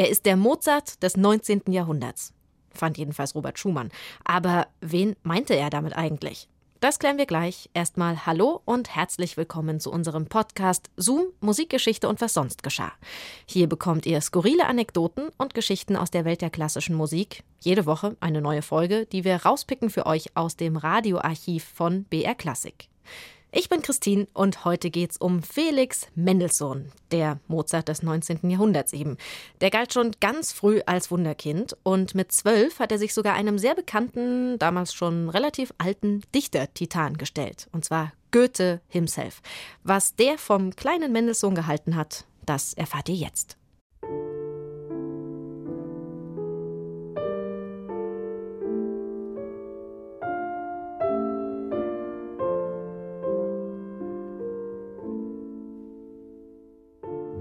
Er ist der Mozart des 19. Jahrhunderts. Fand jedenfalls Robert Schumann. Aber wen meinte er damit eigentlich? Das klären wir gleich. Erstmal Hallo und herzlich willkommen zu unserem Podcast Zoom, Musikgeschichte und was sonst geschah. Hier bekommt ihr skurrile Anekdoten und Geschichten aus der Welt der klassischen Musik. Jede Woche eine neue Folge, die wir rauspicken für euch aus dem Radioarchiv von BR Klassik. Ich bin Christine und heute geht's um Felix Mendelssohn, der Mozart des 19. Jahrhunderts eben. Der galt schon ganz früh als Wunderkind und mit zwölf hat er sich sogar einem sehr bekannten, damals schon relativ alten Dichter-Titan gestellt, und zwar Goethe himself. Was der vom kleinen Mendelssohn gehalten hat, das erfahrt ihr jetzt.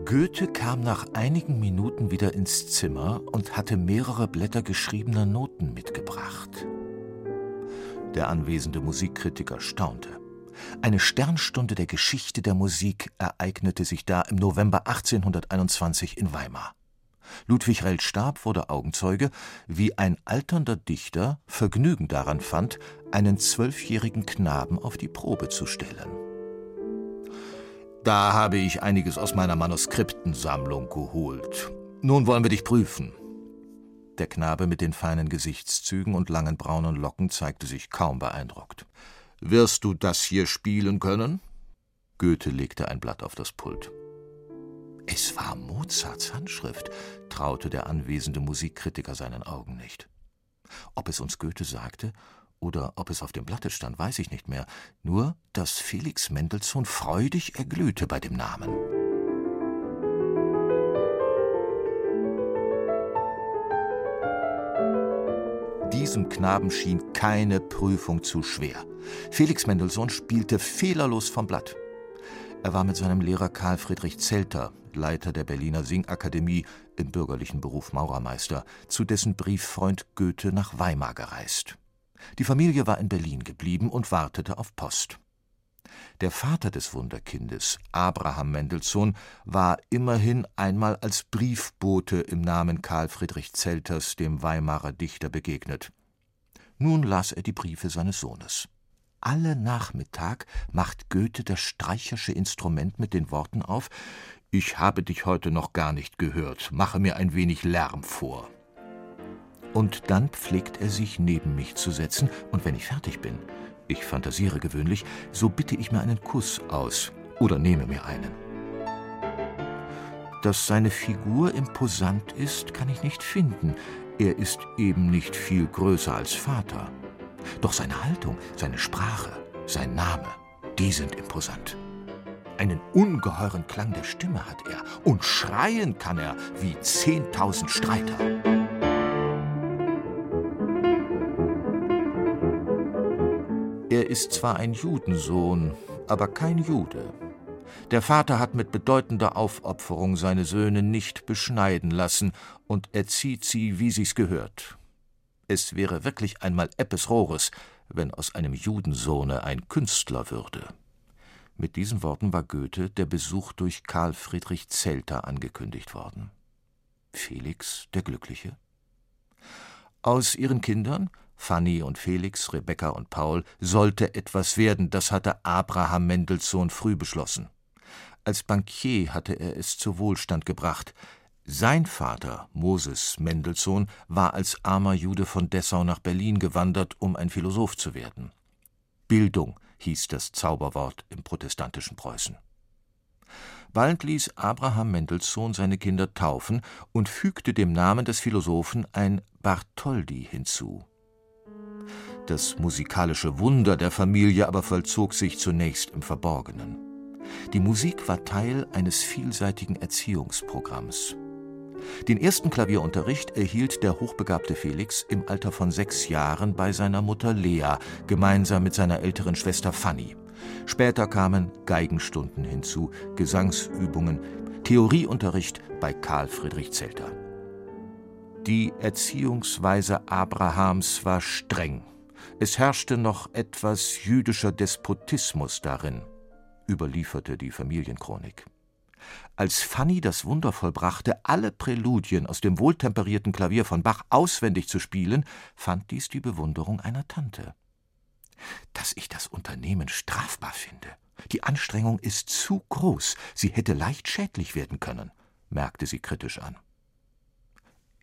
Goethe kam nach einigen Minuten wieder ins Zimmer und hatte mehrere Blätter geschriebener Noten mitgebracht. Der anwesende Musikkritiker staunte. Eine Sternstunde der Geschichte der Musik ereignete sich da im November 1821 in Weimar. Ludwig Rell Stab wurde Augenzeuge, wie ein alternder Dichter Vergnügen daran fand, einen zwölfjährigen Knaben auf die Probe zu stellen. Da habe ich einiges aus meiner Manuskriptensammlung geholt. Nun wollen wir dich prüfen. Der Knabe mit den feinen Gesichtszügen und langen braunen Locken zeigte sich kaum beeindruckt. Wirst du das hier spielen können? Goethe legte ein Blatt auf das Pult. Es war Mozarts Handschrift, traute der anwesende Musikkritiker seinen Augen nicht. Ob es uns Goethe sagte oder ob es auf dem Blatte stand, weiß ich nicht mehr. Nur, dass Felix Mendelssohn freudig erglühte bei dem Namen. Diesem Knaben schien keine Prüfung zu schwer. Felix Mendelssohn spielte fehlerlos vom Blatt. Er war mit seinem Lehrer Karl Friedrich Zelter, Leiter der Berliner Singakademie, im bürgerlichen Beruf Maurermeister, zu dessen Brieffreund Goethe nach Weimar gereist. Die Familie war in Berlin geblieben und wartete auf Post. Der Vater des Wunderkindes, Abraham Mendelssohn, war immerhin einmal als Briefbote im Namen Karl Friedrich Zelters dem Weimarer Dichter begegnet. Nun las er die Briefe seines Sohnes. Alle Nachmittag macht Goethe das streichersche Instrument mit den Worten auf Ich habe dich heute noch gar nicht gehört, mache mir ein wenig Lärm vor. Und dann pflegt er sich neben mich zu setzen, und wenn ich fertig bin, ich fantasiere gewöhnlich, so bitte ich mir einen Kuss aus oder nehme mir einen. Dass seine Figur imposant ist, kann ich nicht finden. Er ist eben nicht viel größer als Vater. Doch seine Haltung, seine Sprache, sein Name, die sind imposant. Einen ungeheuren Klang der Stimme hat er und schreien kann er wie zehntausend Streiter. Ist zwar ein Judensohn, aber kein Jude. Der Vater hat mit bedeutender Aufopferung seine Söhne nicht beschneiden lassen und erzieht sie, wie sie's gehört. Es wäre wirklich einmal Eppes Rohres, wenn aus einem Judensohne ein Künstler würde. Mit diesen Worten war Goethe der Besuch durch Karl Friedrich Zelter angekündigt worden. Felix der Glückliche? Aus ihren Kindern Fanny und Felix, Rebecca und Paul, sollte etwas werden, das hatte Abraham Mendelssohn früh beschlossen. Als Bankier hatte er es zu Wohlstand gebracht. Sein Vater, Moses Mendelssohn, war als armer Jude von Dessau nach Berlin gewandert, um ein Philosoph zu werden. Bildung hieß das Zauberwort im protestantischen Preußen. Bald ließ Abraham Mendelssohn seine Kinder taufen und fügte dem Namen des Philosophen ein Bartholdi hinzu. Das musikalische Wunder der Familie aber vollzog sich zunächst im Verborgenen. Die Musik war Teil eines vielseitigen Erziehungsprogramms. Den ersten Klavierunterricht erhielt der hochbegabte Felix im Alter von sechs Jahren bei seiner Mutter Lea, gemeinsam mit seiner älteren Schwester Fanny. Später kamen Geigenstunden hinzu, Gesangsübungen, Theorieunterricht bei Karl Friedrich Zelter. Die Erziehungsweise Abrahams war streng es herrschte noch etwas jüdischer Despotismus darin, überlieferte die Familienchronik. Als Fanny das Wunder vollbrachte, alle Präludien aus dem wohltemperierten Klavier von Bach auswendig zu spielen, fand dies die Bewunderung einer Tante. Dass ich das Unternehmen strafbar finde. Die Anstrengung ist zu groß, sie hätte leicht schädlich werden können, merkte sie kritisch an.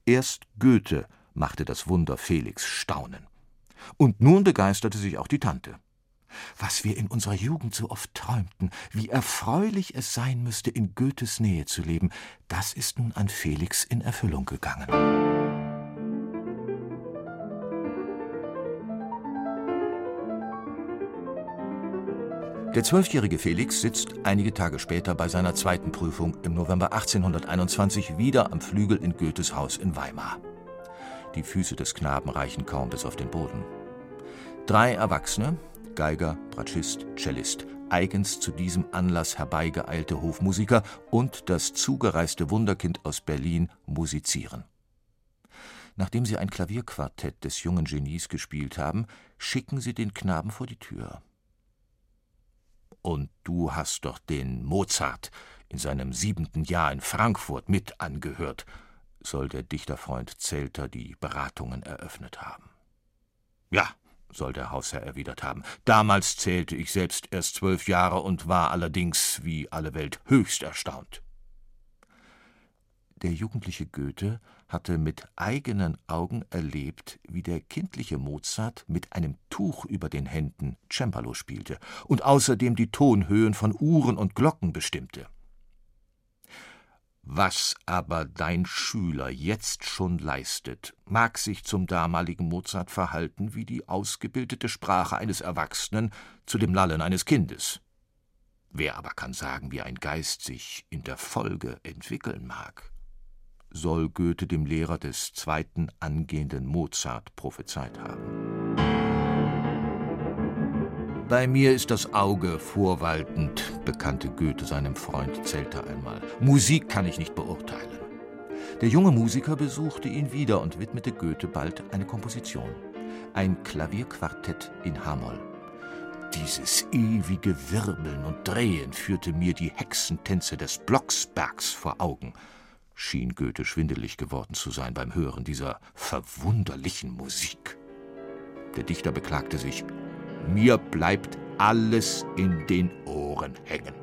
Erst Goethe machte das Wunder Felix staunen. Und nun begeisterte sich auch die Tante. Was wir in unserer Jugend so oft träumten, wie erfreulich es sein müsste, in Goethes Nähe zu leben, das ist nun an Felix in Erfüllung gegangen. Der zwölfjährige Felix sitzt einige Tage später bei seiner zweiten Prüfung im November 1821 wieder am Flügel in Goethes Haus in Weimar. Die Füße des Knaben reichen kaum bis auf den Boden. Drei Erwachsene, Geiger, Bratschist, Cellist, eigens zu diesem Anlass herbeigeeilte Hofmusiker und das zugereiste Wunderkind aus Berlin musizieren. Nachdem sie ein Klavierquartett des jungen Genies gespielt haben, schicken sie den Knaben vor die Tür. Und du hast doch den Mozart in seinem siebenten Jahr in Frankfurt mit angehört, soll der Dichterfreund Zelter die Beratungen eröffnet haben. Ja, soll der Hausherr erwidert haben. Damals zählte ich selbst erst zwölf Jahre und war allerdings, wie alle Welt, höchst erstaunt. Der jugendliche Goethe hatte mit eigenen Augen erlebt, wie der kindliche Mozart mit einem Tuch über den Händen Cembalo spielte und außerdem die Tonhöhen von Uhren und Glocken bestimmte. Was aber dein Schüler jetzt schon leistet, mag sich zum damaligen Mozart verhalten wie die ausgebildete Sprache eines Erwachsenen zu dem Lallen eines Kindes. Wer aber kann sagen, wie ein Geist sich in der Folge entwickeln mag? Soll Goethe dem Lehrer des zweiten angehenden Mozart prophezeit haben. Bei mir ist das Auge vorwaltend, bekannte Goethe seinem Freund Zelter einmal. Musik kann ich nicht beurteilen. Der junge Musiker besuchte ihn wieder und widmete Goethe bald eine Komposition. Ein Klavierquartett in H-Moll. Dieses ewige Wirbeln und Drehen führte mir die Hexentänze des Blocksbergs vor Augen, schien Goethe schwindelig geworden zu sein beim Hören dieser verwunderlichen Musik. Der Dichter beklagte sich, mir bleibt alles in den Ohren hängen.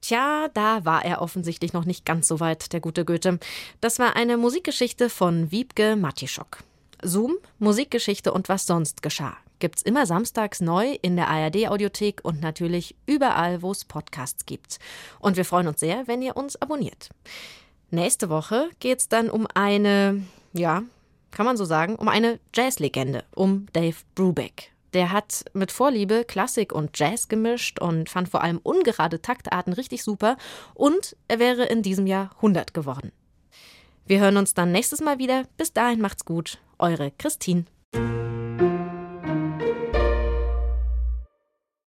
Tja, da war er offensichtlich noch nicht ganz so weit, der gute Goethe. Das war eine Musikgeschichte von Wiebke Matischok. Zoom, Musikgeschichte und was sonst geschah. Gibt's immer samstags neu in der ARD-Audiothek und natürlich überall, wo es Podcasts gibt. Und wir freuen uns sehr, wenn ihr uns abonniert. Nächste Woche geht's dann um eine, ja, kann man so sagen, um eine Jazzlegende, um Dave Brubeck. Der hat mit Vorliebe Klassik und Jazz gemischt und fand vor allem ungerade Taktarten richtig super. Und er wäre in diesem Jahr 100 geworden. Wir hören uns dann nächstes Mal wieder. Bis dahin macht's gut. Eure Christine.